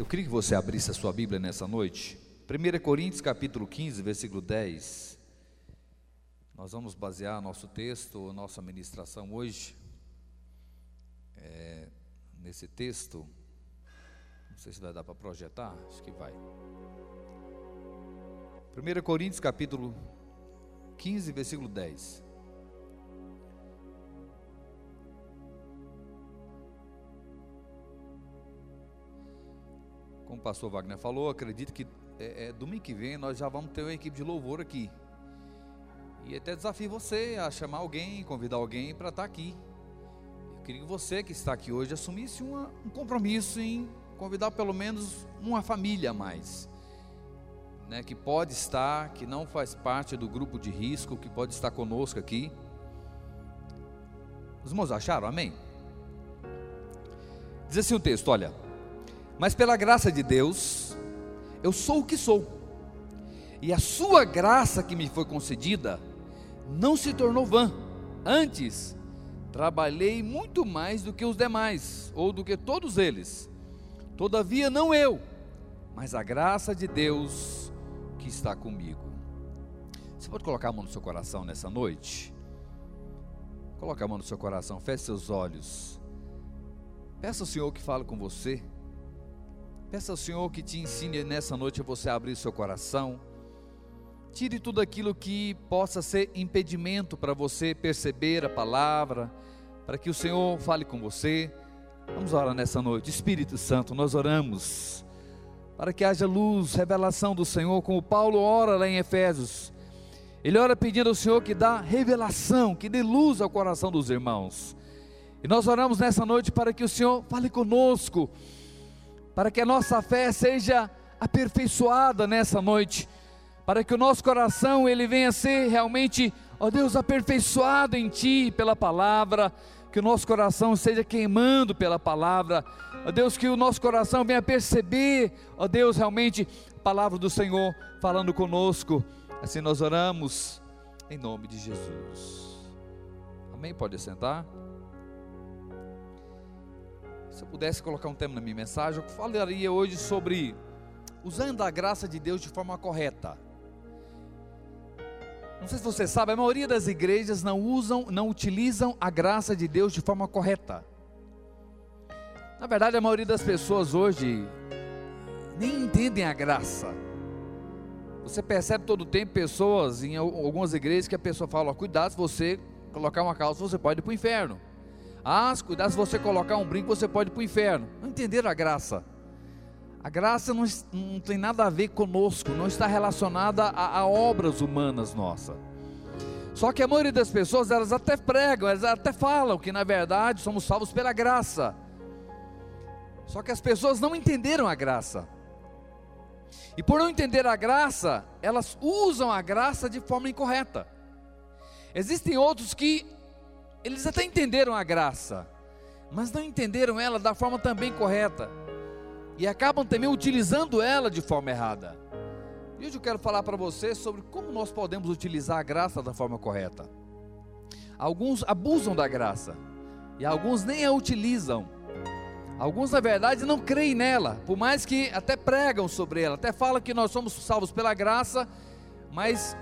Eu queria que você abrisse a sua Bíblia nessa noite. 1 Coríntios capítulo 15, versículo 10. Nós vamos basear nosso texto, nossa ministração hoje, é, nesse texto. Não sei se vai dar para projetar, acho que vai. 1 Coríntios capítulo 15, versículo 10. O pastor Wagner falou, acredito que é, é, domingo que vem nós já vamos ter uma equipe de louvor aqui. E até desafio você a chamar alguém, convidar alguém para estar tá aqui. Eu queria que você que está aqui hoje assumisse uma, um compromisso em convidar pelo menos uma família a mais. Né, que pode estar, que não faz parte do grupo de risco, que pode estar conosco aqui. Os irmãos acharam? Amém? Diz assim o texto: olha. Mas pela graça de Deus, eu sou o que sou. E a sua graça que me foi concedida não se tornou vã. Antes, trabalhei muito mais do que os demais, ou do que todos eles. Todavia, não eu, mas a graça de Deus que está comigo. Você pode colocar a mão no seu coração nessa noite? Coloque a mão no seu coração, feche seus olhos. Peça ao Senhor que fale com você. Peça ao Senhor que te ensine nessa noite a você abrir seu coração. Tire tudo aquilo que possa ser impedimento para você perceber a palavra, para que o Senhor fale com você. Vamos orar nessa noite. Espírito Santo, nós oramos para que haja luz, revelação do Senhor, como Paulo ora lá em Efésios. Ele ora pedindo ao Senhor que dá revelação, que dê luz ao coração dos irmãos. E nós oramos nessa noite para que o Senhor fale conosco para que a nossa fé seja aperfeiçoada nessa noite, para que o nosso coração ele venha a ser realmente, ó Deus, aperfeiçoado em Ti pela palavra, que o nosso coração seja queimando pela palavra, ó Deus, que o nosso coração venha perceber, ó Deus, realmente a palavra do Senhor falando conosco. Assim nós oramos em nome de Jesus. Amém? Pode sentar. Se eu pudesse colocar um tema na minha mensagem, eu falaria hoje sobre usando a graça de Deus de forma correta. Não sei se você sabe, a maioria das igrejas não usam, não utilizam a graça de Deus de forma correta. Na verdade, a maioria das pessoas hoje nem entendem a graça. Você percebe todo tempo pessoas em algumas igrejas que a pessoa fala: cuidado, se você colocar uma calça, você pode ir para o inferno. Ah, cuidado se você colocar um brinco, você pode ir para o inferno. Não entenderam a graça. A graça não, não, tem nada a ver conosco, não está relacionada a, a, obras humanas nossas. Só que a maioria das pessoas, elas até pregam, elas até falam que na verdade somos salvos pela graça. Só que as pessoas não entenderam a graça. E por não entender a graça, elas usam a graça de forma incorreta. Existem outros que eles até entenderam a graça, mas não entenderam ela da forma também correta. E acabam também utilizando ela de forma errada. E hoje eu quero falar para você sobre como nós podemos utilizar a graça da forma correta. Alguns abusam da graça, e alguns nem a utilizam. Alguns, na verdade, não creem nela, por mais que até pregam sobre ela, até falam que nós somos salvos pela graça, mas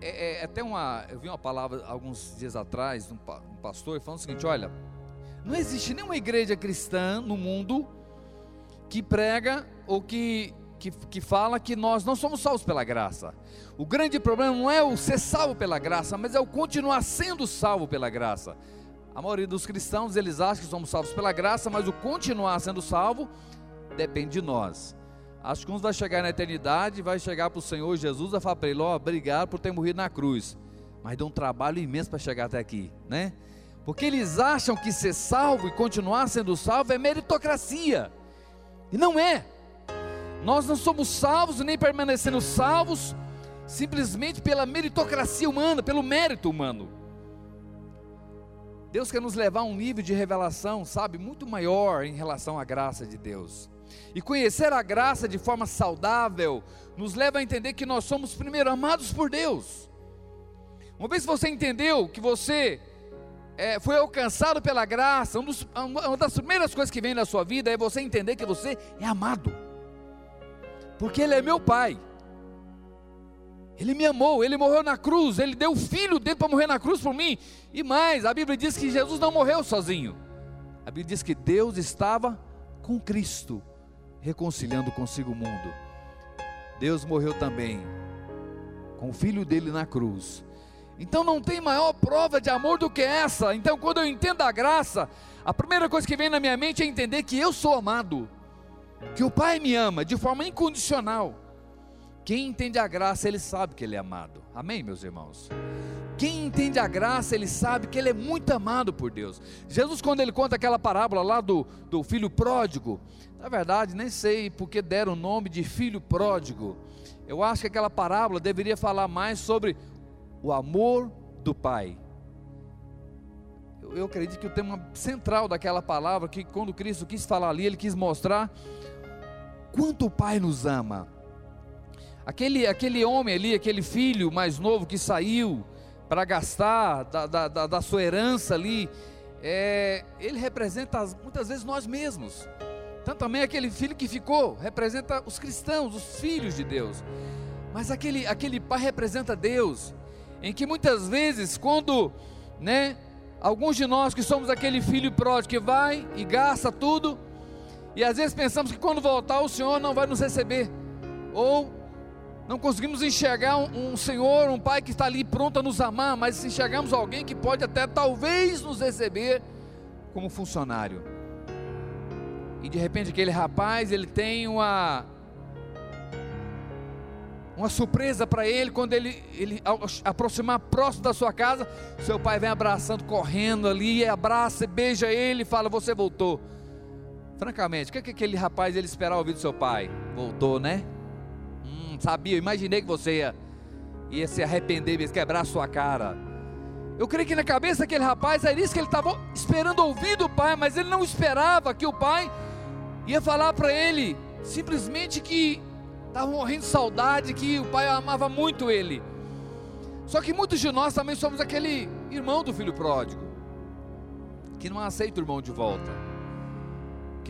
é, é, é, até uma. Eu vi uma palavra alguns dias atrás, um, um pastor, falando o seguinte: olha, não existe nenhuma igreja cristã no mundo que prega ou que, que, que fala que nós não somos salvos pela graça. O grande problema não é o ser salvo pela graça, mas é o continuar sendo salvo pela graça. A maioria dos cristãos, eles acham que somos salvos pela graça, mas o continuar sendo salvo depende de nós. Acho que uns vai chegar na eternidade, vai chegar para o Senhor Jesus e falar para ele: Ó, obrigado por ter morrido na cruz. Mas deu um trabalho imenso para chegar até aqui, né? Porque eles acham que ser salvo e continuar sendo salvo é meritocracia. E não é. Nós não somos salvos nem permanecendo salvos simplesmente pela meritocracia humana, pelo mérito humano. Deus quer nos levar a um nível de revelação, sabe, muito maior em relação à graça de Deus. E conhecer a graça de forma saudável nos leva a entender que nós somos primeiro amados por Deus. Uma vez que você entendeu que você é, foi alcançado pela graça, um dos, uma das primeiras coisas que vem na sua vida é você entender que você é amado, porque Ele é meu Pai. Ele me amou, ele morreu na cruz, ele deu o filho dele para morrer na cruz por mim. E mais, a Bíblia diz que Jesus não morreu sozinho. A Bíblia diz que Deus estava com Cristo, reconciliando consigo o mundo. Deus morreu também com o filho dele na cruz. Então não tem maior prova de amor do que essa. Então, quando eu entendo a graça, a primeira coisa que vem na minha mente é entender que eu sou amado, que o Pai me ama de forma incondicional. Quem entende a graça, ele sabe que ele é amado. Amém, meus irmãos? Quem entende a graça, ele sabe que ele é muito amado por Deus. Jesus, quando ele conta aquela parábola lá do, do filho pródigo, na verdade, nem sei porque deram o nome de filho pródigo. Eu acho que aquela parábola deveria falar mais sobre o amor do Pai. Eu, eu acredito que o tema central daquela palavra, que quando Cristo quis falar ali, ele quis mostrar quanto o Pai nos ama. Aquele, aquele homem ali, aquele filho mais novo que saiu para gastar da, da, da, da, sua herança ali, é, ele representa muitas vezes nós mesmos. Tanto também aquele filho que ficou, representa os cristãos, os filhos de Deus. Mas aquele, aquele pai representa Deus, em que muitas vezes, quando, né, alguns de nós que somos aquele filho pródigo que vai e gasta tudo, e às vezes pensamos que quando voltar o Senhor não vai nos receber, ou não conseguimos enxergar um, um, Senhor, um Pai que está ali pronto a nos amar, mas enxergamos alguém que pode até talvez nos receber como funcionário. E de repente aquele rapaz, ele tem uma uma surpresa para ele quando ele, ele aproximar próximo da sua casa, seu pai vem abraçando, correndo ali, abraça, beija ele e fala: Você voltou. Francamente, o que, é que aquele rapaz ele esperava ouvir do seu pai? Voltou, né? Sabia, eu imaginei que você ia, ia se arrepender, ia quebrar a sua cara. Eu creio que na cabeça daquele rapaz era isso que ele estava esperando ouvir do pai, mas ele não esperava que o pai ia falar para ele simplesmente que estava morrendo de saudade, que o pai amava muito ele. Só que muitos de nós também somos aquele irmão do filho pródigo, que não aceita o irmão de volta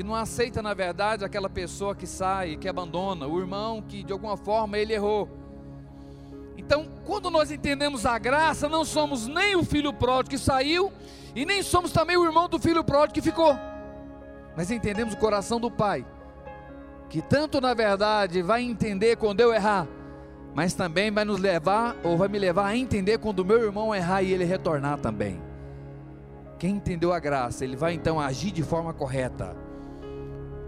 que não aceita na verdade aquela pessoa que sai, que abandona, o irmão que de alguma forma ele errou. Então, quando nós entendemos a graça, não somos nem o filho pródigo que saiu e nem somos também o irmão do filho pródigo que ficou. Mas entendemos o coração do pai, que tanto na verdade vai entender quando eu errar, mas também vai nos levar ou vai me levar a entender quando o meu irmão errar e ele retornar também. Quem entendeu a graça, ele vai então agir de forma correta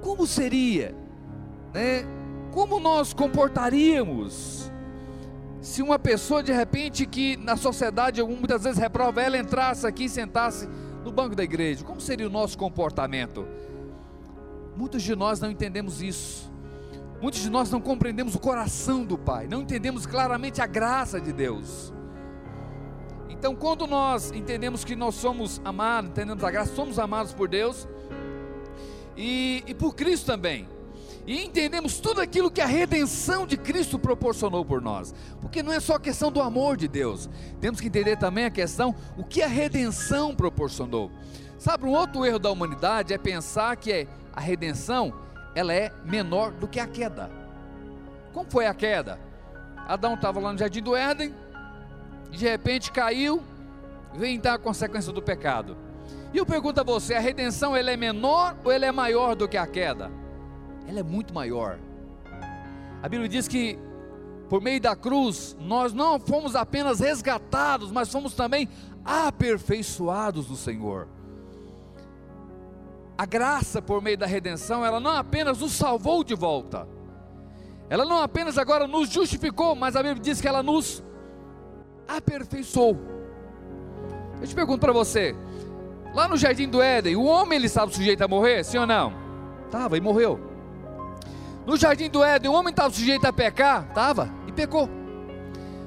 como seria, né? Como nós comportaríamos se uma pessoa de repente que na sociedade muitas vezes reprova ela entrasse aqui e sentasse no banco da igreja? Como seria o nosso comportamento? Muitos de nós não entendemos isso. Muitos de nós não compreendemos o coração do Pai, não entendemos claramente a graça de Deus. Então, quando nós entendemos que nós somos amados, entendemos a graça, somos amados por Deus, e, e por Cristo também. E entendemos tudo aquilo que a redenção de Cristo proporcionou por nós. Porque não é só questão do amor de Deus. Temos que entender também a questão o que a redenção proporcionou. Sabe, um outro erro da humanidade é pensar que a redenção ela é menor do que a queda. Como foi a queda? Adão estava lá no jardim do Éden, de repente caiu, vem então a consequência do pecado. E eu pergunto a você: a redenção ela é menor ou ela é maior do que a queda? Ela é muito maior. A Bíblia diz que por meio da cruz nós não fomos apenas resgatados, mas fomos também aperfeiçoados no Senhor. A graça por meio da redenção, ela não apenas nos salvou de volta, ela não apenas agora nos justificou, mas a Bíblia diz que ela nos aperfeiçoou. Eu te pergunto para você: Lá no jardim do Éden, o homem ele estava sujeito a morrer, sim ou não? Estava e morreu. No jardim do Éden, o homem estava sujeito a pecar? Estava e pecou.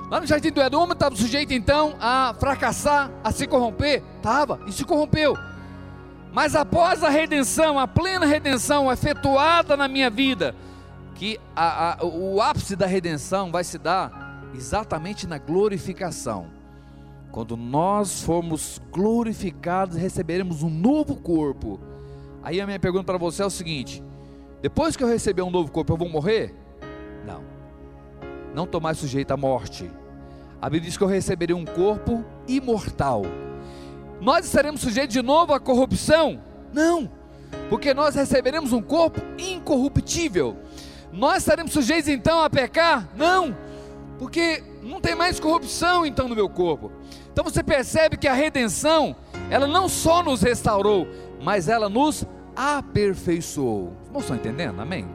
Lá no jardim do Éden, o homem estava sujeito então a fracassar, a se corromper? Estava e se corrompeu. Mas após a redenção, a plena redenção efetuada na minha vida, que a, a, o ápice da redenção vai se dar exatamente na glorificação Quando nós formos glorificados, receberemos um novo corpo. Aí a minha pergunta para você é o seguinte: depois que eu receber um novo corpo, eu vou morrer? Não. Não estou mais sujeito à morte. A Bíblia diz que eu receberei um corpo imortal. Nós estaremos sujeitos de novo à corrupção? Não, porque nós receberemos um corpo incorruptível. Nós estaremos sujeitos então a pecar? Não, porque não tem mais corrupção então no meu corpo. Então você percebe que a redenção, ela não só nos restaurou, mas ela nos aperfeiçoou. Não estão entendendo? Amém?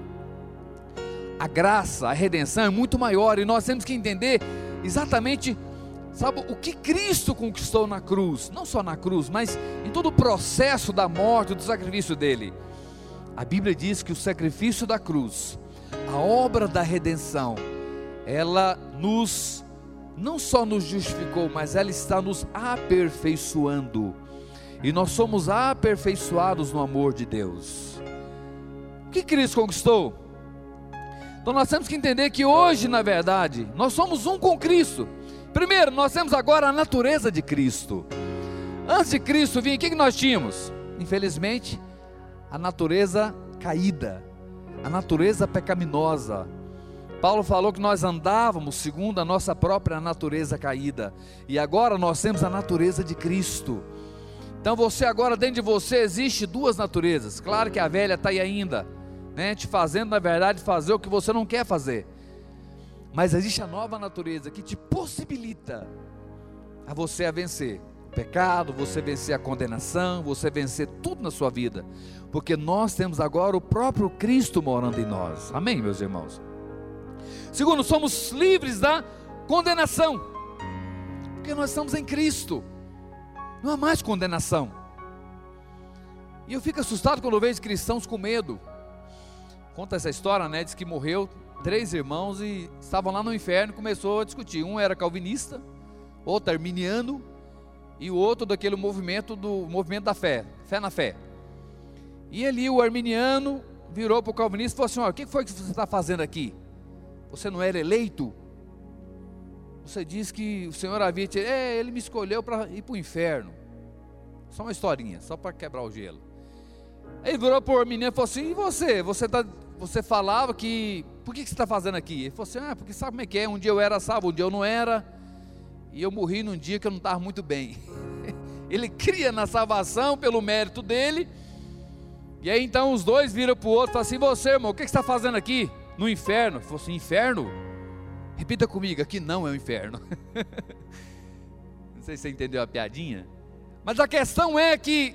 A graça, a redenção é muito maior e nós temos que entender exatamente, sabe, o que Cristo conquistou na cruz, não só na cruz, mas em todo o processo da morte, do sacrifício dele. A Bíblia diz que o sacrifício da cruz, a obra da redenção, ela nos não só nos justificou, mas ela está nos aperfeiçoando. E nós somos aperfeiçoados no amor de Deus. O que Cristo conquistou? Então nós temos que entender que hoje, na verdade, nós somos um com Cristo. Primeiro, nós temos agora a natureza de Cristo. Antes de Cristo vir, o que nós tínhamos? Infelizmente, a natureza caída, a natureza pecaminosa, Paulo falou que nós andávamos segundo a nossa própria natureza caída, e agora nós temos a natureza de Cristo. Então você agora dentro de você existe duas naturezas. Claro que a velha está aí ainda, né, te fazendo na verdade fazer o que você não quer fazer. Mas existe a nova natureza que te possibilita a você a vencer o pecado, você vencer a condenação, você vencer tudo na sua vida, porque nós temos agora o próprio Cristo morando em nós. Amém, meus irmãos. Segundo, somos livres da condenação, porque nós estamos em Cristo, não há mais condenação. E eu fico assustado quando vejo cristãos com medo. Conta essa história, né? Diz que morreu três irmãos e estavam lá no inferno e começou a discutir. Um era calvinista, outro arminiano e o outro daquele movimento do movimento da fé, fé na fé. E ali o arminiano virou para o calvinista e falou assim: o que foi que você está fazendo aqui? Você não era eleito? Você diz que o Senhor havia te. É, ele me escolheu para ir para o inferno. Só uma historinha, só para quebrar o gelo. Aí virou para o menino e falou assim: E você? Você, tá, você falava que. Por que, que você está fazendo aqui? Ele falou assim: Ah, porque sabe como é que é? Um dia eu era salvo, um dia eu não era. E eu morri num dia que eu não estava muito bem. ele cria na salvação pelo mérito dele. E aí então os dois viram para o outro e falaram assim: Você, irmão, o que, que você está fazendo aqui? No inferno. Falou assim: inferno? Repita comigo, aqui não é o inferno. não sei se você entendeu a piadinha. Mas a questão é que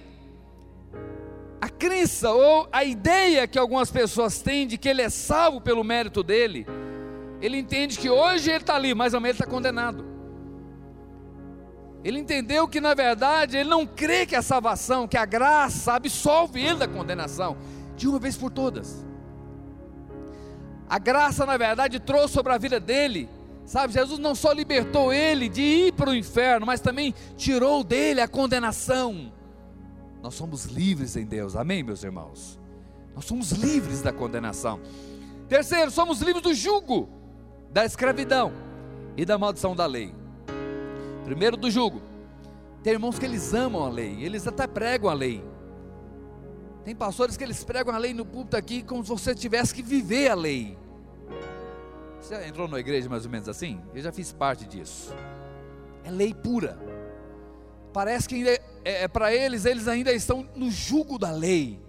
a crença ou a ideia que algumas pessoas têm de que ele é salvo pelo mérito dele, ele entende que hoje ele está ali, mas amanhã ele está condenado. Ele entendeu que na verdade ele não crê que a salvação, que a graça absolve ele da condenação, de uma vez por todas. A graça, na verdade, trouxe sobre a vida dele. Sabe, Jesus não só libertou ele de ir para o inferno, mas também tirou dele a condenação. Nós somos livres em Deus, amém, meus irmãos? Nós somos livres da condenação. Terceiro, somos livres do jugo, da escravidão e da maldição da lei. Primeiro, do jugo. Tem irmãos que eles amam a lei, eles até pregam a lei, tem pastores que eles pregam a lei no púlpito aqui como se você tivesse que viver a lei. Você já entrou na igreja mais ou menos assim? Eu já fiz parte disso. É lei pura. Parece que é, é, é para eles, eles ainda estão no jugo da lei.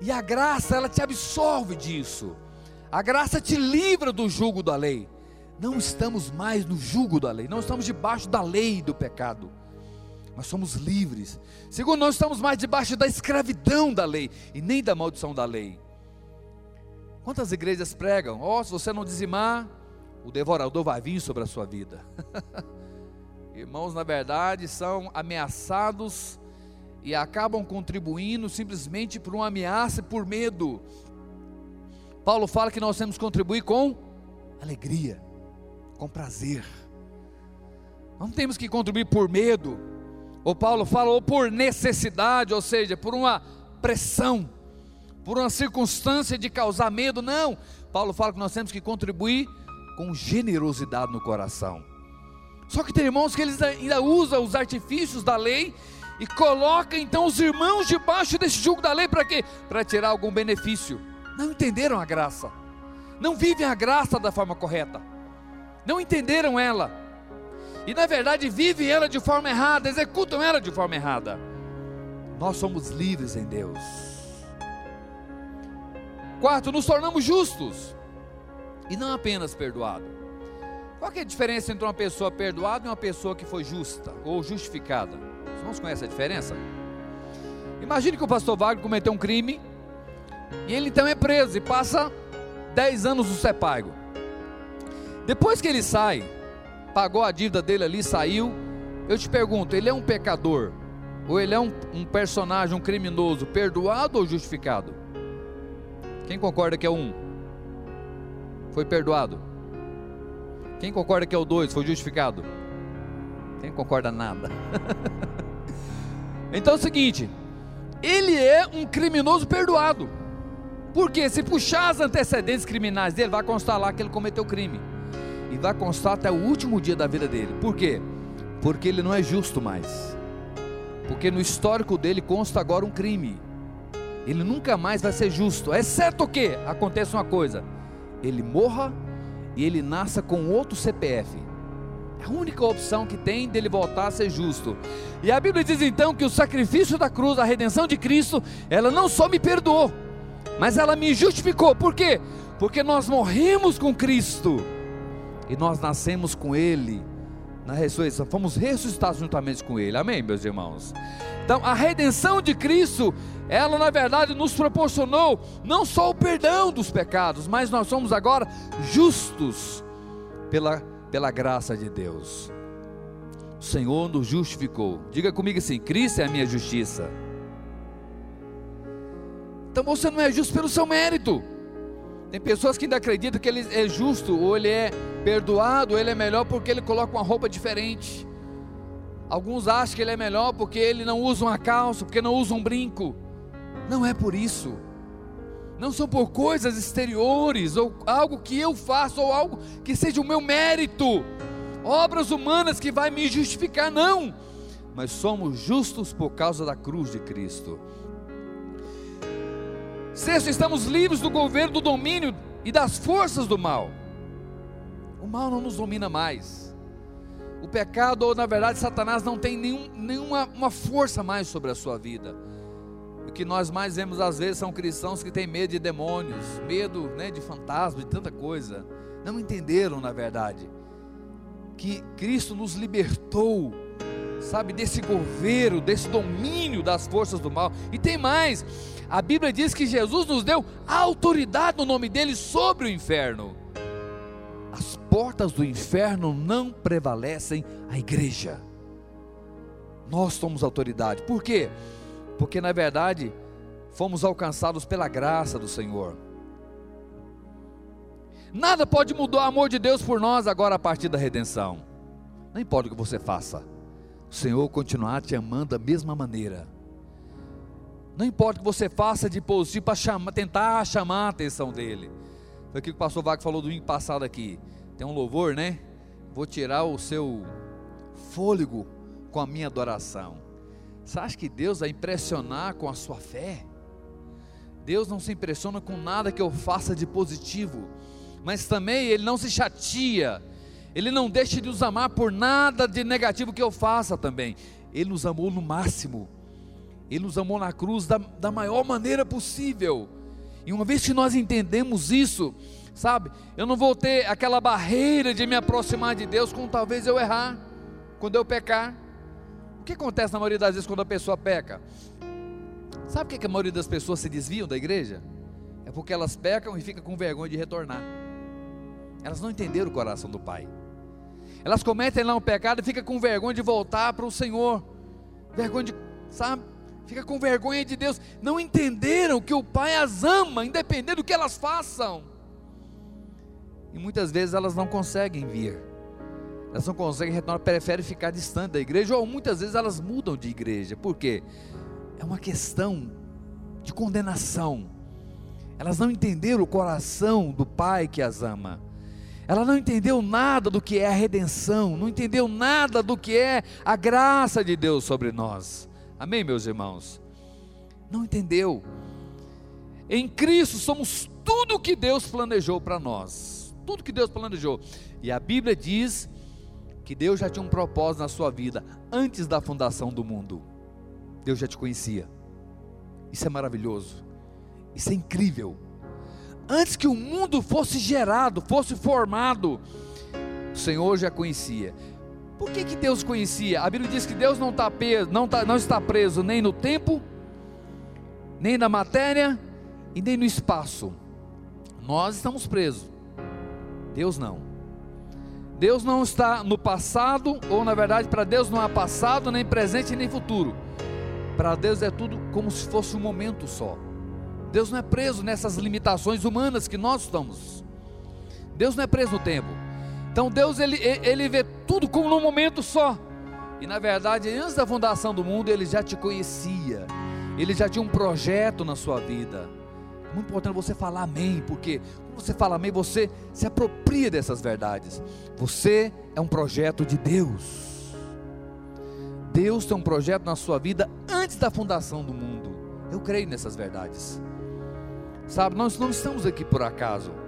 E a graça, ela te absolve disso. A graça te livra do jugo da lei. Não estamos mais no jugo da lei, não estamos debaixo da lei do pecado. Nós somos livres. Segundo, não estamos mais debaixo da escravidão da lei e nem da maldição da lei. Quantas igrejas pregam? Oh, se você não dizimar, o devorador vai vir sobre a sua vida. Irmãos, na verdade, são ameaçados e acabam contribuindo simplesmente por uma ameaça e por medo. Paulo fala que nós temos que contribuir com alegria, com prazer. Não temos que contribuir por medo, o Paulo fala ou por necessidade, ou seja, por uma pressão, por uma circunstância de causar medo, não. Paulo fala que nós temos que contribuir com generosidade no coração. Só que tem irmãos que eles ainda usam os artifícios da lei e colocam então os irmãos debaixo desse jugo da lei para quê? Para tirar algum benefício. Não entenderam a graça. Não vivem a graça da forma correta. Não entenderam ela. E na verdade vivem ela de forma errada, executam ela de forma errada. Nós somos livres em Deus. Quarto, nos tornamos justos e não apenas perdoados. Qual é a diferença entre uma pessoa perdoada e uma pessoa que foi justa ou justificada? Os irmãos conhecem a diferença? Imagine que o pastor Wagner cometeu um crime e ele então é preso e passa 10 anos no Sepago. Depois que ele sai, pagou a dívida dele ali, saiu. Eu te pergunto, ele é um pecador ou ele é um, um personagem, um criminoso, perdoado ou justificado? Quem concorda que é um? Foi perdoado. Quem concorda que é o dois? Foi justificado. Quem concorda nada? então é o seguinte: ele é um criminoso perdoado. Porque se puxar as antecedentes criminais dele, vai constar lá que ele cometeu crime. E vai constar até o último dia da vida dele. Por quê? Porque ele não é justo mais. Porque no histórico dele consta agora um crime. Ele nunca mais vai ser justo, exceto que aconteça uma coisa: ele morra e ele nasça com outro CPF. É a única opção que tem dele voltar a ser justo. E a Bíblia diz então que o sacrifício da cruz, a redenção de Cristo, ela não só me perdoou, mas ela me justificou. Por quê? Porque nós morremos com Cristo e nós nascemos com Ele na ressurreição, fomos ressuscitados juntamente com Ele. Amém, meus irmãos? Então, a redenção de Cristo, ela na verdade nos proporcionou não só o perdão dos pecados, mas nós somos agora justos pela, pela graça de Deus. O Senhor nos justificou. Diga comigo assim: Cristo é a minha justiça. Então você não é justo pelo seu mérito. Tem pessoas que ainda acreditam que ele é justo, ou ele é perdoado, ou ele é melhor porque ele coloca uma roupa diferente. Alguns acham que ele é melhor porque ele não usa uma calça, porque não usa um brinco. Não é por isso. Não são por coisas exteriores, ou algo que eu faço, ou algo que seja o meu mérito, obras humanas que vai me justificar, não. Mas somos justos por causa da cruz de Cristo. Sexto, estamos livres do governo, do domínio e das forças do mal. O mal não nos domina mais. O pecado, ou na verdade, Satanás não tem nenhum, nenhuma uma força mais sobre a sua vida. O que nós mais vemos às vezes são cristãos que têm medo de demônios, medo né, de fantasmas, de tanta coisa. Não entenderam, na verdade, que Cristo nos libertou, sabe, desse governo, desse domínio das forças do mal. E tem mais, a Bíblia diz que Jesus nos deu autoridade no nome dele sobre o inferno. As portas do inferno não prevalecem a igreja. Nós somos autoridade. Por quê? Porque na verdade fomos alcançados pela graça do Senhor. Nada pode mudar o amor de Deus por nós agora a partir da redenção. Não importa o que você faça, o Senhor continuará te amando da mesma maneira. Não importa o que você faça de positivo para tentar chamar a atenção dele. Foi o que o pastor Vago falou domingo passado aqui. Tem um louvor, né? Vou tirar o seu fôlego com a minha adoração. Você acha que Deus vai impressionar com a sua fé? Deus não se impressiona com nada que eu faça de positivo, mas também Ele não se chateia, Ele não deixa de nos amar por nada de negativo que eu faça também. Ele nos amou no máximo ele nos amou na cruz da, da maior maneira possível. E uma vez que nós entendemos isso, sabe, eu não vou ter aquela barreira de me aproximar de Deus quando talvez eu errar, quando eu pecar. O que acontece na maioria das vezes quando a pessoa peca? Sabe por que a maioria das pessoas se desviam da igreja? É porque elas pecam e ficam com vergonha de retornar. Elas não entenderam o coração do Pai. Elas cometem lá um pecado e ficam com vergonha de voltar para o Senhor. Vergonha de, sabe? Fica com vergonha de Deus, não entenderam que o Pai as ama, independente do que elas façam. E muitas vezes elas não conseguem vir, elas não conseguem retornar, preferem ficar distante da igreja, ou muitas vezes elas mudam de igreja, por quê? É uma questão de condenação, elas não entenderam o coração do Pai que as ama, ela não entendeu nada do que é a redenção, não entendeu nada do que é a graça de Deus sobre nós. Amém, meus irmãos? Não entendeu. Em Cristo somos tudo que Deus planejou para nós. Tudo que Deus planejou. E a Bíblia diz que Deus já tinha um propósito na sua vida antes da fundação do mundo. Deus já te conhecia. Isso é maravilhoso. Isso é incrível. Antes que o mundo fosse gerado, fosse formado, o Senhor já conhecia. Por que, que Deus conhecia? A Bíblia diz que Deus não, está preso, não, tá, não está preso nem no tempo, nem na matéria e nem no espaço. Nós estamos presos. Deus não. Deus não está no passado, ou na verdade, para Deus não há passado, nem presente, nem futuro. Para Deus é tudo como se fosse um momento só. Deus não é preso nessas limitações humanas que nós estamos. Deus não é preso no tempo. Então Deus ele, ele vê tudo como num momento só. E na verdade, antes da fundação do mundo, ele já te conhecia. Ele já tinha um projeto na sua vida. É muito importante você falar amém, porque quando você fala amém, você se apropria dessas verdades. Você é um projeto de Deus. Deus tem um projeto na sua vida antes da fundação do mundo. Eu creio nessas verdades. Sabe, nós não estamos aqui por acaso.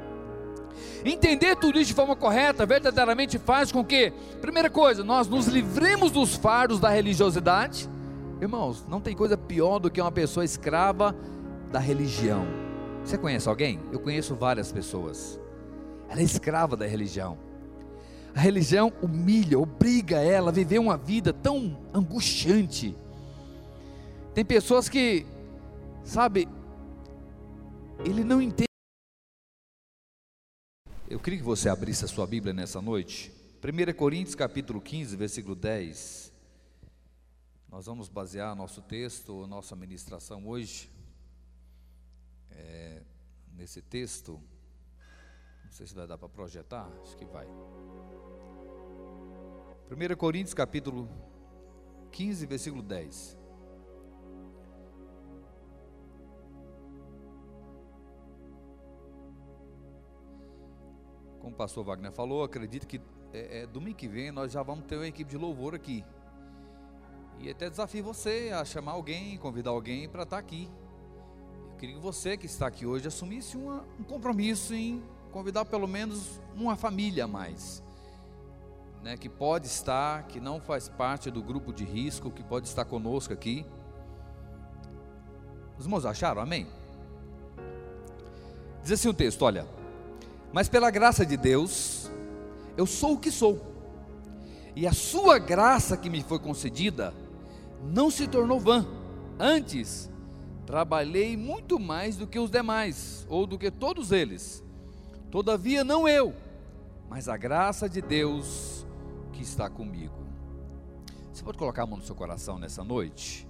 Entender tudo isso de forma correta verdadeiramente faz com que, primeira coisa, nós nos livremos dos fardos da religiosidade. Irmãos, não tem coisa pior do que uma pessoa escrava da religião. Você conhece alguém? Eu conheço várias pessoas. Ela é escrava da religião. A religião humilha, obriga ela a viver uma vida tão angustiante. Tem pessoas que, sabe, ele não entende. Eu queria que você abrisse a sua Bíblia nessa noite. 1 Coríntios capítulo 15, versículo 10. Nós vamos basear nosso texto, nossa ministração hoje, é, nesse texto. Não sei se vai dar para projetar, acho que vai. 1 Coríntios capítulo 15, versículo 10. Como o pastor Wagner falou, acredito que é, é, domingo que vem nós já vamos ter uma equipe de louvor aqui. E até desafio você a chamar alguém, convidar alguém para estar aqui. Eu queria que você que está aqui hoje assumisse uma, um compromisso em convidar pelo menos uma família a mais né, que pode estar, que não faz parte do grupo de risco, que pode estar conosco aqui. Os irmãos acharam? Amém? Diz assim o texto: olha, mas pela graça de Deus, eu sou o que sou, e a sua graça que me foi concedida não se tornou vã, antes, trabalhei muito mais do que os demais, ou do que todos eles, todavia não eu, mas a graça de Deus que está comigo. Você pode colocar a mão no seu coração nessa noite?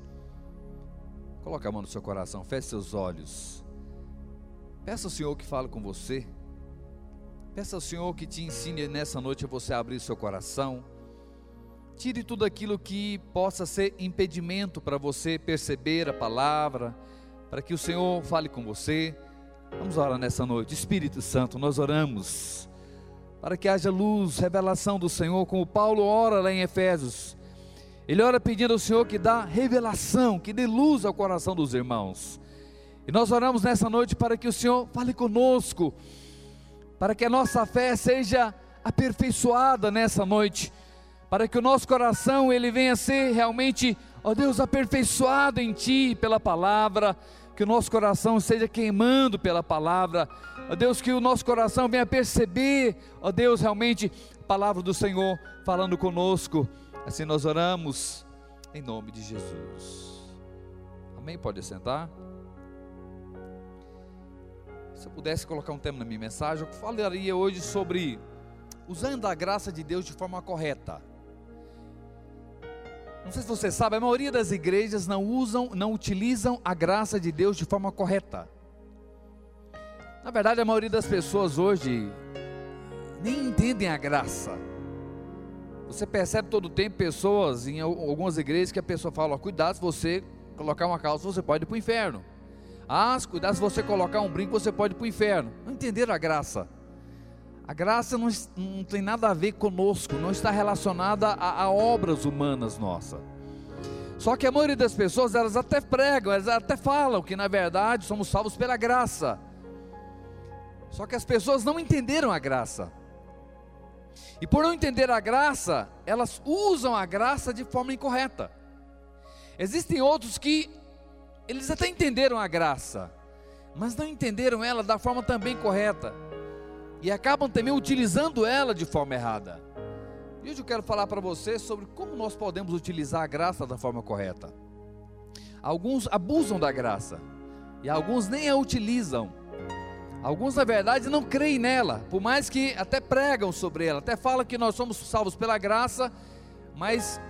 Coloque a mão no seu coração, feche seus olhos. Peça ao Senhor que fale com você. Peça ao Senhor que te ensine nessa noite a você abrir seu coração. Tire tudo aquilo que possa ser impedimento para você perceber a palavra, para que o Senhor fale com você. Vamos orar nessa noite. Espírito Santo, nós oramos para que haja luz, revelação do Senhor, como Paulo ora lá em Efésios. Ele ora pedindo ao Senhor que dá revelação, que dê luz ao coração dos irmãos. E nós oramos nessa noite para que o Senhor fale conosco, para que a nossa fé seja aperfeiçoada nessa noite, para que o nosso coração ele venha a ser realmente, ó Deus, aperfeiçoado em Ti pela palavra, que o nosso coração seja queimando pela palavra, ó Deus, que o nosso coração venha perceber, ó Deus, realmente a palavra do Senhor falando conosco. Assim nós oramos em nome de Jesus. Amém? Pode sentar. Se eu pudesse colocar um tema na minha mensagem, eu falaria hoje sobre usando a graça de Deus de forma correta. Não sei se você sabe, a maioria das igrejas não usam, não utilizam a graça de Deus de forma correta. Na verdade, a maioria das pessoas hoje nem entendem a graça. Você percebe todo tempo pessoas em algumas igrejas que a pessoa fala: cuidado se você colocar uma calça, você pode ir para o inferno. Ah, cuidado se você colocar um brinco, você pode ir para o inferno. Não entenderam a graça. A graça não, não tem nada a ver conosco, não está relacionada a, a obras humanas nossas. Só que a maioria das pessoas, elas até pregam, elas até falam que na verdade somos salvos pela graça. Só que as pessoas não entenderam a graça. E por não entender a graça, elas usam a graça de forma incorreta. Existem outros que eles até entenderam a graça, mas não entenderam ela da forma também correta. E acabam também utilizando ela de forma errada. E hoje eu quero falar para você sobre como nós podemos utilizar a graça da forma correta. Alguns abusam da graça e alguns nem a utilizam. Alguns, na verdade, não creem nela, por mais que até pregam sobre ela, até falam que nós somos salvos pela graça, mas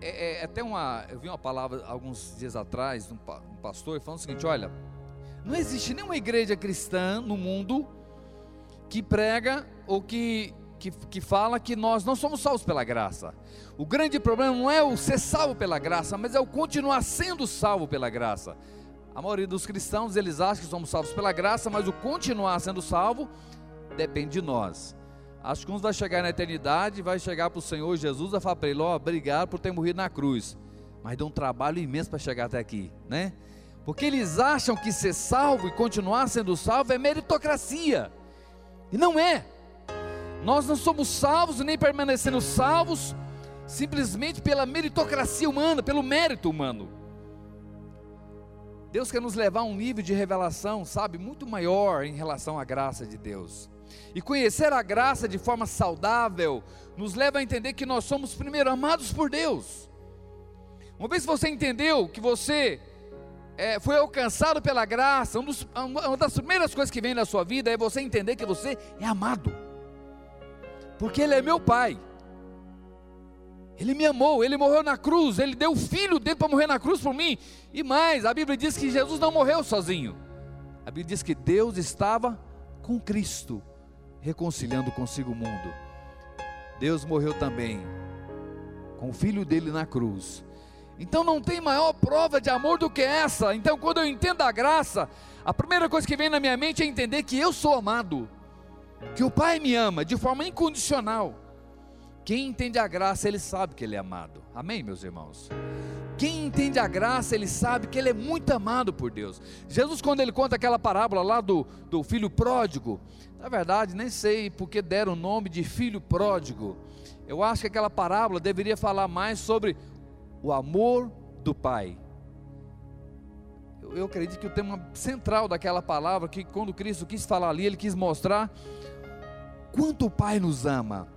é, é, até uma. Eu vi uma palavra alguns dias atrás, um, um pastor, falando o seguinte: olha, não existe nenhuma igreja cristã no mundo que prega ou que, que, que fala que nós não somos salvos pela graça. O grande problema não é o ser salvo pela graça, mas é o continuar sendo salvo pela graça. A maioria dos cristãos, eles acham que somos salvos pela graça, mas o continuar sendo salvo depende de nós. Acho que uns vai chegar na eternidade, vai chegar para o Senhor Jesus e falar para ele: Ó, obrigado por ter morrido na cruz. Mas deu um trabalho imenso para chegar até aqui, né? Porque eles acham que ser salvo e continuar sendo salvo é meritocracia. E não é. Nós não somos salvos nem permanecendo salvos simplesmente pela meritocracia humana, pelo mérito humano. Deus quer nos levar a um nível de revelação, sabe, muito maior em relação à graça de Deus. E conhecer a graça de forma saudável nos leva a entender que nós somos primeiro amados por Deus. Uma vez que você entendeu que você é, foi alcançado pela graça, um dos, uma das primeiras coisas que vem na sua vida é você entender que você é amado, porque Ele é meu Pai. Ele me amou, ele morreu na cruz, ele deu o filho dele para morrer na cruz por mim. E mais, a Bíblia diz que Jesus não morreu sozinho. A Bíblia diz que Deus estava com Cristo, reconciliando consigo o mundo. Deus morreu também com o filho dele na cruz. Então não tem maior prova de amor do que essa. Então, quando eu entendo a graça, a primeira coisa que vem na minha mente é entender que eu sou amado, que o Pai me ama de forma incondicional. Quem entende a graça, ele sabe que ele é amado. Amém, meus irmãos? Quem entende a graça, ele sabe que ele é muito amado por Deus. Jesus, quando ele conta aquela parábola lá do, do filho pródigo, na verdade, nem sei porque deram o nome de filho pródigo. Eu acho que aquela parábola deveria falar mais sobre o amor do pai. Eu, eu acredito que o tema central daquela palavra, que quando Cristo quis falar ali, ele quis mostrar quanto o pai nos ama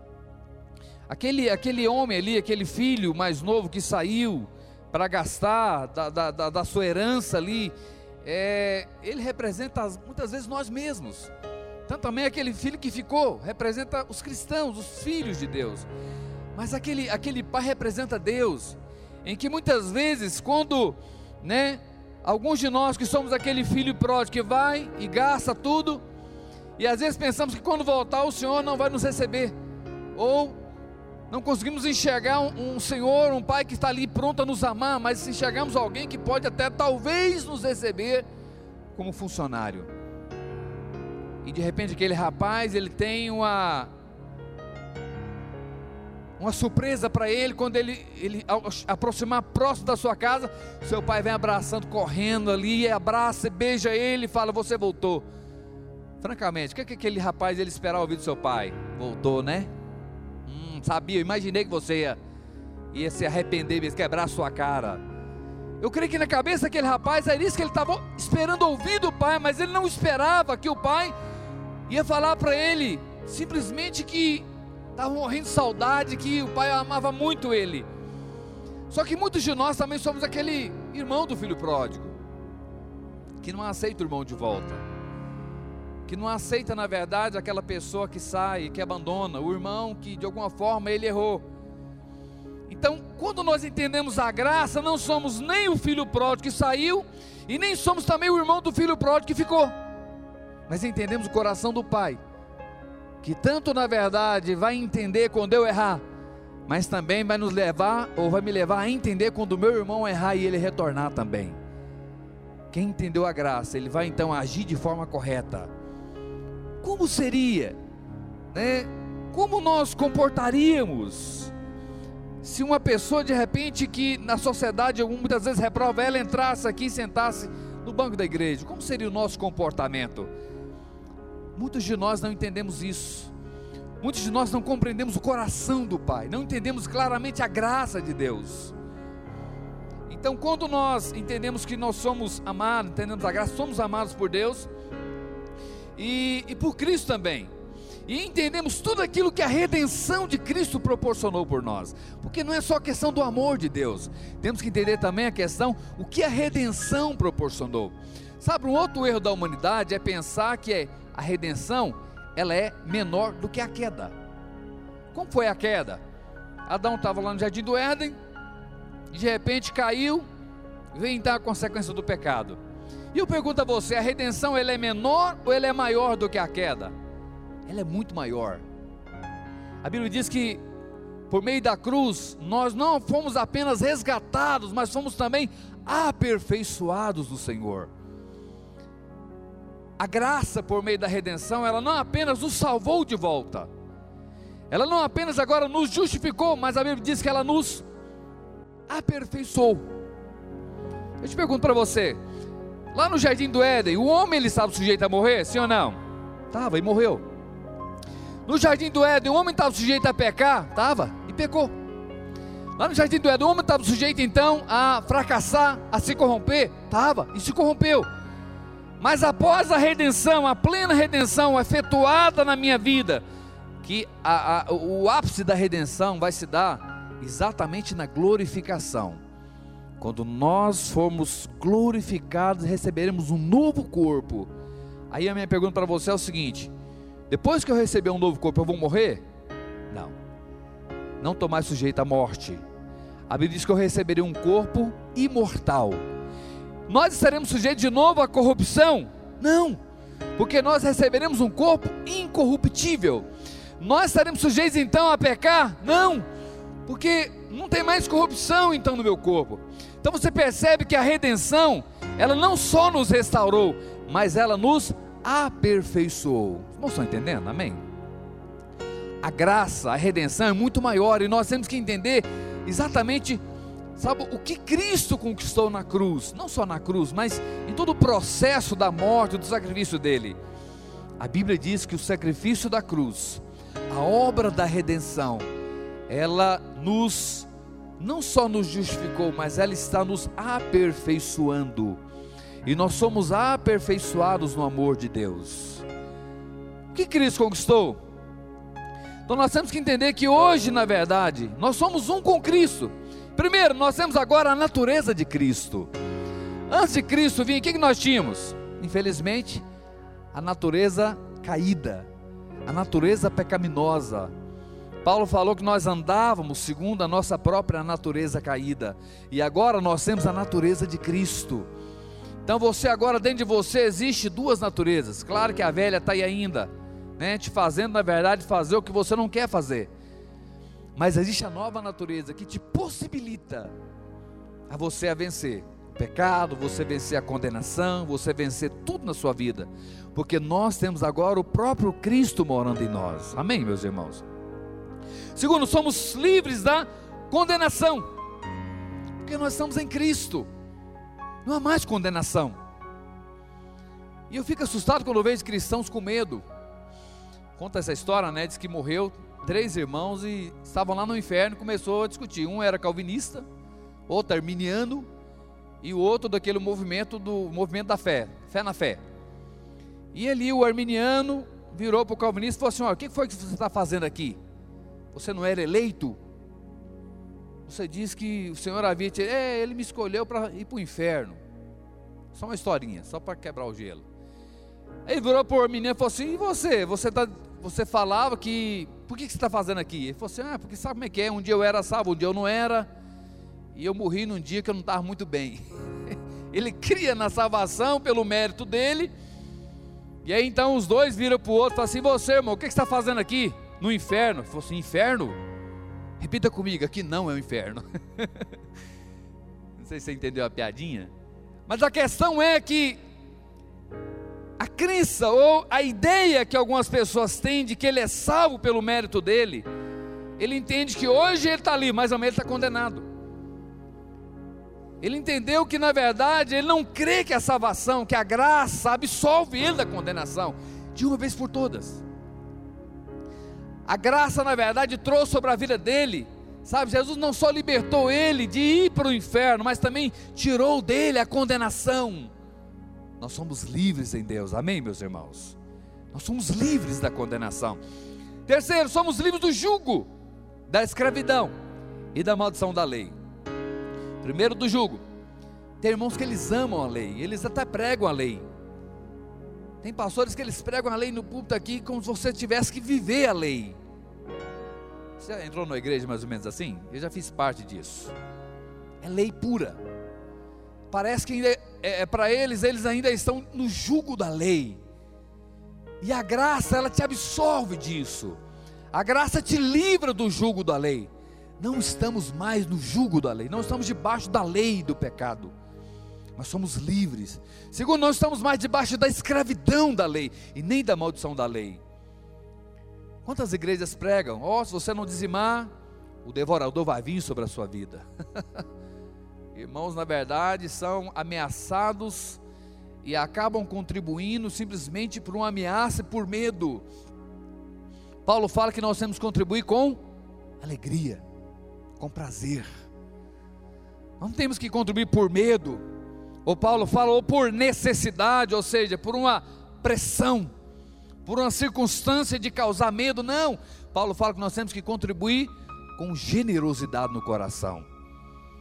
Aquele, aquele homem ali, aquele filho mais novo que saiu para gastar da, da, da, sua herança ali, é, ele representa muitas vezes nós mesmos. Tanto também aquele filho que ficou, representa os cristãos, os filhos de Deus. Mas aquele, aquele pai representa Deus, em que muitas vezes, quando, né, alguns de nós que somos aquele filho pródigo que vai e gasta tudo, e às vezes pensamos que quando voltar o Senhor não vai nos receber, ou não conseguimos enxergar um, um, Senhor, um Pai que está ali pronto a nos amar, mas enxergamos alguém que pode até talvez nos receber como funcionário. E de repente aquele rapaz, ele tem uma uma surpresa para ele quando ele, ele aproximar próximo da sua casa, seu pai vem abraçando, correndo ali, abraça, beija ele e fala: Você voltou. Francamente, o que, é que aquele rapaz ele esperava ouvir do seu pai? Voltou, né? Sabia, eu imaginei que você ia, ia se arrepender mesmo, quebrar a sua cara. Eu creio que na cabeça daquele rapaz era isso que ele estava esperando ouvir do pai, mas ele não esperava que o pai ia falar para ele simplesmente que estava morrendo de saudade, que o pai amava muito ele. Só que muitos de nós também somos aquele irmão do filho pródigo, que não aceita o irmão de volta que não aceita na verdade aquela pessoa que sai, que abandona, o irmão que de alguma forma ele errou. Então, quando nós entendemos a graça, não somos nem o filho pródigo que saiu e nem somos também o irmão do filho pródigo que ficou. Mas entendemos o coração do pai, que tanto na verdade vai entender quando eu errar, mas também vai nos levar ou vai me levar a entender quando o meu irmão errar e ele retornar também. Quem entendeu a graça, ele vai então agir de forma correta como seria né? Como nós comportaríamos se uma pessoa de repente que na sociedade muitas vezes reprova ela entrasse aqui e sentasse no banco da igreja? Como seria o nosso comportamento? Muitos de nós não entendemos isso. Muitos de nós não compreendemos o coração do Pai, não entendemos claramente a graça de Deus. Então, quando nós entendemos que nós somos amados, entendemos a graça, somos amados por Deus e, e por Cristo também e entendemos tudo aquilo que a redenção de Cristo proporcionou por nós, porque não é só questão do amor de Deus, temos que entender também a questão o que a redenção proporcionou. Sabe, um outro erro da humanidade é pensar que a redenção ela é menor do que a queda. Como foi a queda? Adão estava lá no jardim do Éden, de repente caiu, vem então a consequência do pecado. E eu pergunto a você, a redenção ela é menor ou ela é maior do que a queda? ela é muito maior. A Bíblia diz que por meio da cruz nós não fomos apenas resgatados, mas fomos também aperfeiçoados no Senhor. A graça por meio da redenção, ela não apenas nos salvou de volta, ela não apenas agora nos justificou, mas a Bíblia diz que ela nos aperfeiçoou. Eu te pergunto para você, lá no jardim do Éden, o homem ele estava sujeito a morrer, sim ou não? Estava e morreu. No jardim do Éden, o homem estava sujeito a pecar? Estava, e pecou. Lá no jardim do Éden, o homem estava sujeito então a fracassar, a se corromper? Estava, e se corrompeu. Mas após a redenção, a plena redenção efetuada na minha vida, que a, a, o ápice da redenção vai se dar exatamente na glorificação. Quando nós formos glorificados, receberemos um novo corpo. Aí a minha pergunta para você é o seguinte: depois que eu receber um novo corpo, eu vou morrer? Não. Não estou mais sujeito à morte. A Bíblia diz que eu receberei um corpo imortal. Nós estaremos sujeitos de novo à corrupção? Não. Porque nós receberemos um corpo incorruptível. Nós estaremos sujeitos então a pecar? Não. Porque não tem mais corrupção então no meu corpo. Então você percebe que a redenção, ela não só nos restaurou, mas ela nos aperfeiçoou. Não estão entendendo? Amém? A graça, a redenção é muito maior e nós temos que entender exatamente, sabe, o que Cristo conquistou na cruz, não só na cruz, mas em todo o processo da morte, do sacrifício dele. A Bíblia diz que o sacrifício da cruz, a obra da redenção, ela nos não só nos justificou, mas ela está nos aperfeiçoando e nós somos aperfeiçoados no amor de Deus. O que Cristo conquistou? Então nós temos que entender que hoje, na verdade, nós somos um com Cristo. Primeiro, nós temos agora a natureza de Cristo. Antes de Cristo vir, o que nós tínhamos? Infelizmente, a natureza caída, a natureza pecaminosa. Paulo falou que nós andávamos segundo a nossa própria natureza caída, e agora nós temos a natureza de Cristo. Então você agora dentro de você existe duas naturezas. Claro que a velha está aí ainda, né, te fazendo na verdade fazer o que você não quer fazer. Mas existe a nova natureza que te possibilita a você a vencer o pecado, você vencer a condenação, você vencer tudo na sua vida, porque nós temos agora o próprio Cristo morando em nós. Amém, meus irmãos. Segundo, somos livres da condenação, porque nós estamos em Cristo. Não há mais condenação. E eu fico assustado quando vejo cristãos com medo. Conta essa história, né? Diz que morreu três irmãos e estavam lá no inferno e começou a discutir. Um era calvinista, outro arminiano e o outro daquele movimento do movimento da fé, fé na fé. E ali o arminiano virou para o calvinista e falou assim: o que foi que você está fazendo aqui? Você não era eleito? Você diz que o Senhor havia te... É, ele me escolheu para ir para o inferno. Só uma historinha, só para quebrar o gelo. Aí virou para o menino e falou assim: E você? Você, tá, você falava que. Por que, que você está fazendo aqui? Ele falou assim: Ah, porque sabe como é que é? Um dia eu era salvo, um dia eu não era. E eu morri num dia que eu não estava muito bem. ele cria na salvação pelo mérito dele. E aí então os dois viram para o outro e falaram assim: Você, irmão, o que, que você está fazendo aqui? No inferno? Falou assim: Inferno? Repita comigo, aqui não é o inferno. não sei se você entendeu a piadinha. Mas a questão é que a crença ou a ideia que algumas pessoas têm de que ele é salvo pelo mérito dele, ele entende que hoje ele está ali, mas amanhã ele está condenado. Ele entendeu que na verdade ele não crê que a salvação, que a graça absolve ele da condenação, de uma vez por todas. A graça, na verdade, trouxe sobre a vida dele, sabe? Jesus não só libertou ele de ir para o inferno, mas também tirou dele a condenação. Nós somos livres em Deus, amém, meus irmãos? Nós somos livres da condenação. Terceiro, somos livres do jugo, da escravidão e da maldição da lei. Primeiro, do jugo. Tem irmãos que eles amam a lei, eles até pregam a lei, tem pastores que eles pregam a lei no púlpito aqui como se você tivesse que viver a lei. Você já entrou na igreja mais ou menos assim? Eu já fiz parte disso. É lei pura. Parece que é, é, é para eles, eles ainda estão no jugo da lei. E a graça, ela te absolve disso. A graça te livra do jugo da lei. Não estamos mais no jugo da lei, não estamos debaixo da lei do pecado. Nós somos livres. Segundo, nós estamos mais debaixo da escravidão da lei e nem da maldição da lei. Quantas igrejas pregam? Oh, se você não dizimar, o devorador vai vir sobre a sua vida. Irmãos, na verdade, são ameaçados e acabam contribuindo simplesmente por uma ameaça e por medo. Paulo fala que nós temos que contribuir com alegria, com prazer. Não temos que contribuir por medo, o Paulo fala ou por necessidade, ou seja, por uma pressão, por uma circunstância de causar medo, não. Paulo fala que nós temos que contribuir com generosidade no coração.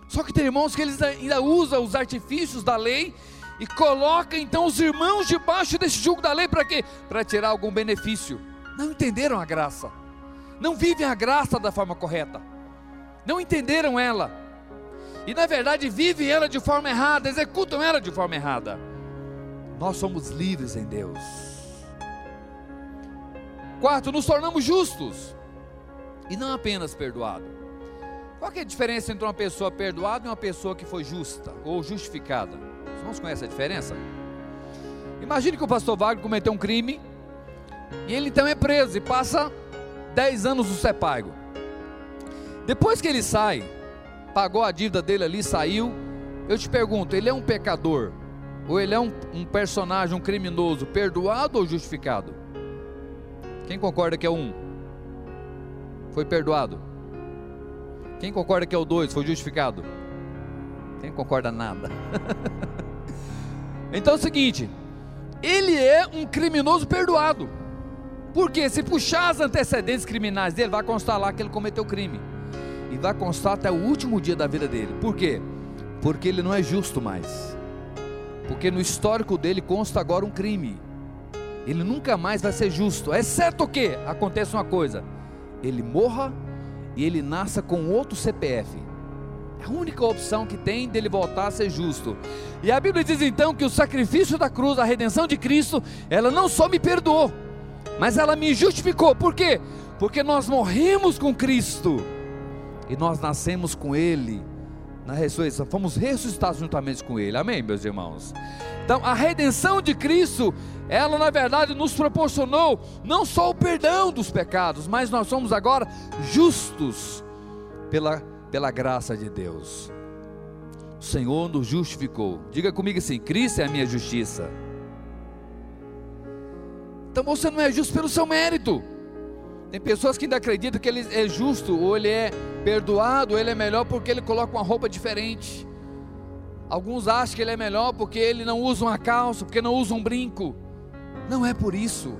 Só que tem irmãos que eles ainda usam os artifícios da lei e colocam então os irmãos debaixo desse jugo da lei para quê? Para tirar algum benefício. Não entenderam a graça. Não vivem a graça da forma correta. Não entenderam ela e na verdade vivem ela de forma errada, executam ela de forma errada. Nós somos livres em Deus. Quarto, nos tornamos justos e não apenas perdoados. Qual é a diferença entre uma pessoa perdoada e uma pessoa que foi justa ou justificada? Os irmãos conhecem a diferença? Imagine que o pastor Wagner cometeu um crime e ele então é preso e passa 10 anos no Sepago. Depois que ele sai, pagou a dívida dele ali, saiu. Eu te pergunto, ele é um pecador? Ou ele é um, um personagem, um criminoso, perdoado ou justificado? Quem concorda que é um? Foi perdoado. Quem concorda que é o dois? Foi justificado. Quem concorda nada? então é o seguinte: ele é um criminoso perdoado. Porque se puxar as antecedentes criminais dele, vai constar lá que ele cometeu crime e vai constar até o último dia da vida dele. Por quê? Porque ele não é justo mais. Porque no histórico dele consta agora um crime. Ele nunca mais vai ser justo, exceto que aconteça uma coisa: ele morra e ele nasça com outro CPF. É a única opção que tem dele voltar a ser justo. E a Bíblia diz então que o sacrifício da cruz, a redenção de Cristo, ela não só me perdoou, mas ela me justificou. Por quê? Porque nós morremos com Cristo e nós nascemos com Ele na ressurreição, fomos ressuscitados juntamente com Ele, amém, meus irmãos? Então, a redenção de Cristo, ela na verdade nos proporcionou não só o perdão dos pecados, mas nós somos agora justos pela, pela graça de Deus. O Senhor nos justificou. Diga comigo assim: Cristo é a minha justiça. Então você não é justo pelo seu mérito. Tem pessoas que ainda acreditam que ele é justo, ou ele é perdoado, ou ele é melhor porque ele coloca uma roupa diferente. Alguns acham que ele é melhor porque ele não usa uma calça, porque não usa um brinco. Não é por isso.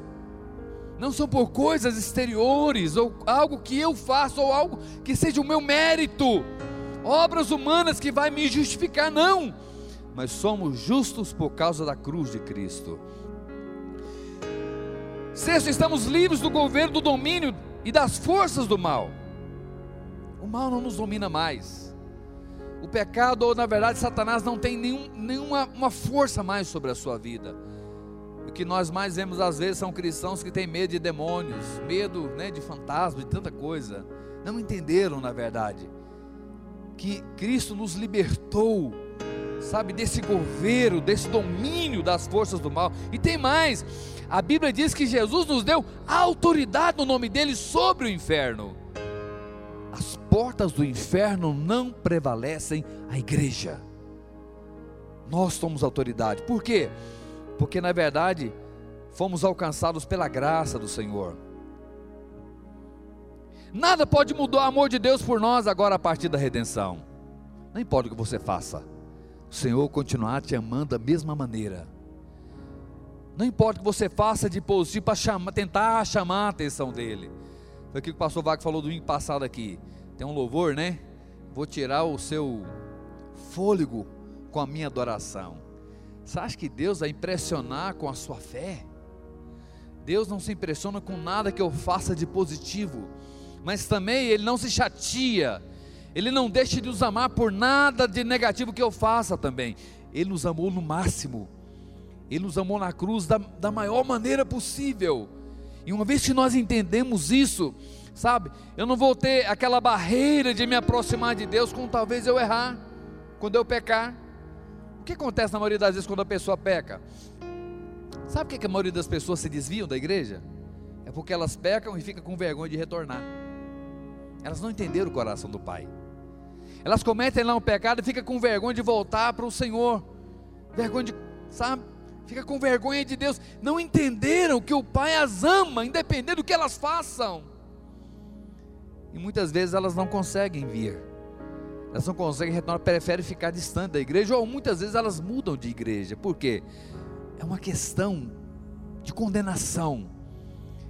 Não são por coisas exteriores, ou algo que eu faço, ou algo que seja o meu mérito, obras humanas que vai me justificar, não. Mas somos justos por causa da cruz de Cristo. Sexto, estamos livres do governo, do domínio e das forças do mal. O mal não nos domina mais. O pecado, ou na verdade, Satanás não tem nenhum, nenhuma uma força mais sobre a sua vida. O que nós mais vemos às vezes são cristãos que têm medo de demônios, medo né, de fantasmas, de tanta coisa. Não entenderam, na verdade, que Cristo nos libertou sabe, desse governo, desse domínio das forças do mal. E tem mais: a Bíblia diz que Jesus nos deu autoridade no nome dele sobre o inferno. As portas do inferno não prevalecem a igreja. Nós somos autoridade. Por quê? Porque na verdade fomos alcançados pela graça do Senhor. Nada pode mudar o amor de Deus por nós agora a partir da redenção. Não importa o que você faça, o Senhor continuar te amando da mesma maneira. Não importa o que você faça de positivo para tentar chamar a atenção dele. Foi o que o pastor Vago falou domingo passado aqui. Tem um louvor, né? Vou tirar o seu fôlego com a minha adoração. Você acha que Deus vai impressionar com a sua fé? Deus não se impressiona com nada que eu faça de positivo mas também Ele não se chateia, Ele não deixa de nos amar por nada de negativo que eu faça também. Ele nos amou no máximo, Ele nos amou na cruz da, da maior maneira possível. E uma vez que nós entendemos isso, sabe, eu não vou ter aquela barreira de me aproximar de Deus quando talvez eu errar, quando eu pecar. O que acontece na maioria das vezes quando a pessoa peca? Sabe por que a maioria das pessoas se desviam da igreja? É porque elas pecam e ficam com vergonha de retornar. Elas não entenderam o coração do Pai. Elas cometem lá um pecado e ficam com vergonha de voltar para o Senhor. Vergonha de, sabe? Fica com vergonha de Deus. Não entenderam que o Pai as ama, independente do que elas façam. E muitas vezes elas não conseguem vir. Elas não conseguem retornar, preferem ficar distante da igreja, ou muitas vezes elas mudam de igreja. Por quê? É uma questão de condenação.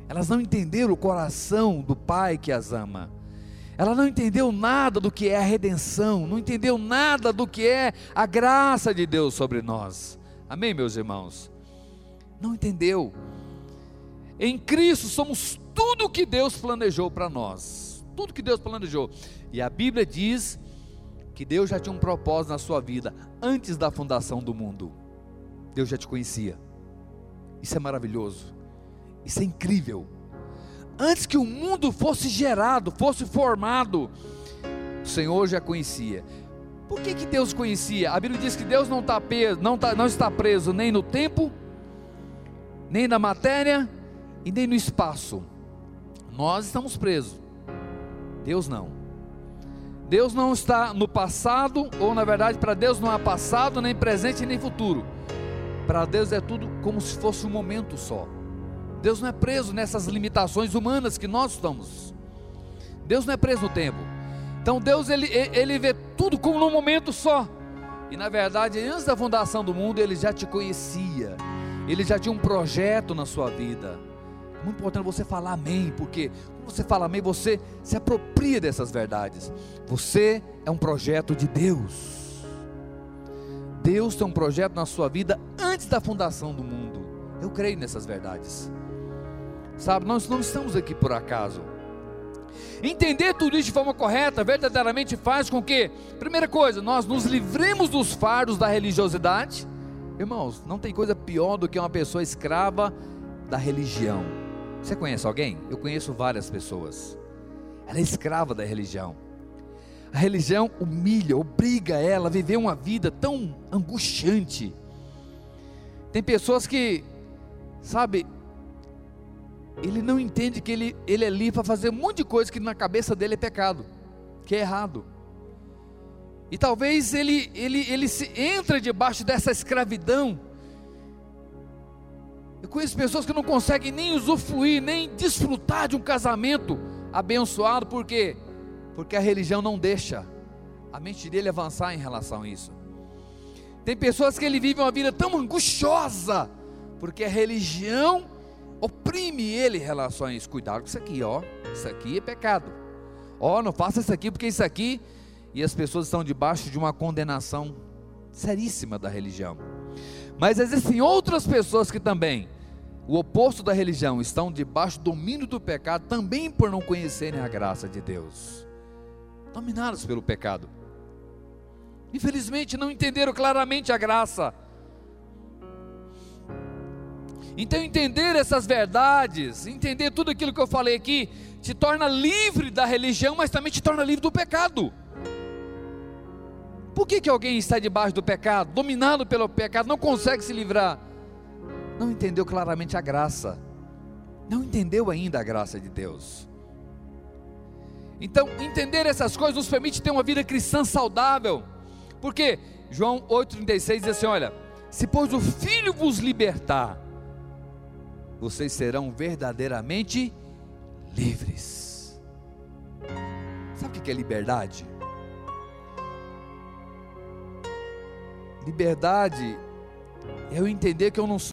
Elas não entenderam o coração do Pai que as ama. Ela não entendeu nada do que é a redenção, não entendeu nada do que é a graça de Deus sobre nós. Amém, meus irmãos? Não entendeu. Em Cristo somos tudo o que Deus planejou para nós. Tudo que Deus planejou. E a Bíblia diz que Deus já tinha um propósito na sua vida antes da fundação do mundo. Deus já te conhecia. Isso é maravilhoso. Isso é incrível antes que o mundo fosse gerado, fosse formado, o Senhor já conhecia. Por que, que Deus conhecia? A Bíblia diz que Deus não, está preso, não, tá, não está preso nem no tempo, nem na matéria e nem no espaço. Nós estamos presos, Deus não. Deus não está no passado, ou na verdade, para Deus não há passado, nem presente, nem futuro. Para Deus é tudo como se fosse um momento só. Deus não é preso nessas limitações humanas que nós estamos. Deus não é preso no tempo. Então Deus ele, ele vê tudo como num momento só. E na verdade, antes da fundação do mundo, ele já te conhecia. Ele já tinha um projeto na sua vida. É muito importante você falar amém, porque quando você fala amém, você se apropria dessas verdades. Você é um projeto de Deus. Deus tem um projeto na sua vida antes da fundação do mundo. Eu creio nessas verdades. Sabe, nós não estamos aqui por acaso. Entender tudo isso de forma correta verdadeiramente faz com que, primeira coisa, nós nos livremos dos fardos da religiosidade. Irmãos, não tem coisa pior do que uma pessoa escrava da religião. Você conhece alguém? Eu conheço várias pessoas. Ela é escrava da religião. A religião humilha, obriga ela a viver uma vida tão angustiante. Tem pessoas que, sabe, ele não entende que ele, ele é ali para fazer um monte de coisa que na cabeça dele é pecado, que é errado. E talvez ele, ele, ele se entra debaixo dessa escravidão. Eu conheço pessoas que não conseguem nem usufruir, nem desfrutar de um casamento abençoado, por quê? Porque a religião não deixa a mente dele avançar em relação a isso. Tem pessoas que ele vive uma vida tão angustiosa, porque a religião oprime ele em relação a isso. Cuidado com isso aqui, ó. Isso aqui é pecado. Ó, não faça isso aqui, porque isso aqui. E as pessoas estão debaixo de uma condenação seríssima da religião. Mas existem outras pessoas que também, o oposto da religião, estão debaixo do domínio do pecado, também por não conhecerem a graça de Deus. Dominados pelo pecado. Infelizmente não entenderam claramente a graça. Então, entender essas verdades, entender tudo aquilo que eu falei aqui, te torna livre da religião, mas também te torna livre do pecado. Por que, que alguém está debaixo do pecado, dominado pelo pecado, não consegue se livrar? Não entendeu claramente a graça, não entendeu ainda a graça de Deus. Então, entender essas coisas nos permite ter uma vida cristã saudável, porque João 8,36 diz assim: Olha, se pois o Filho vos libertar, vocês serão verdadeiramente livres. Sabe o que é liberdade? Liberdade é eu entender que eu não sou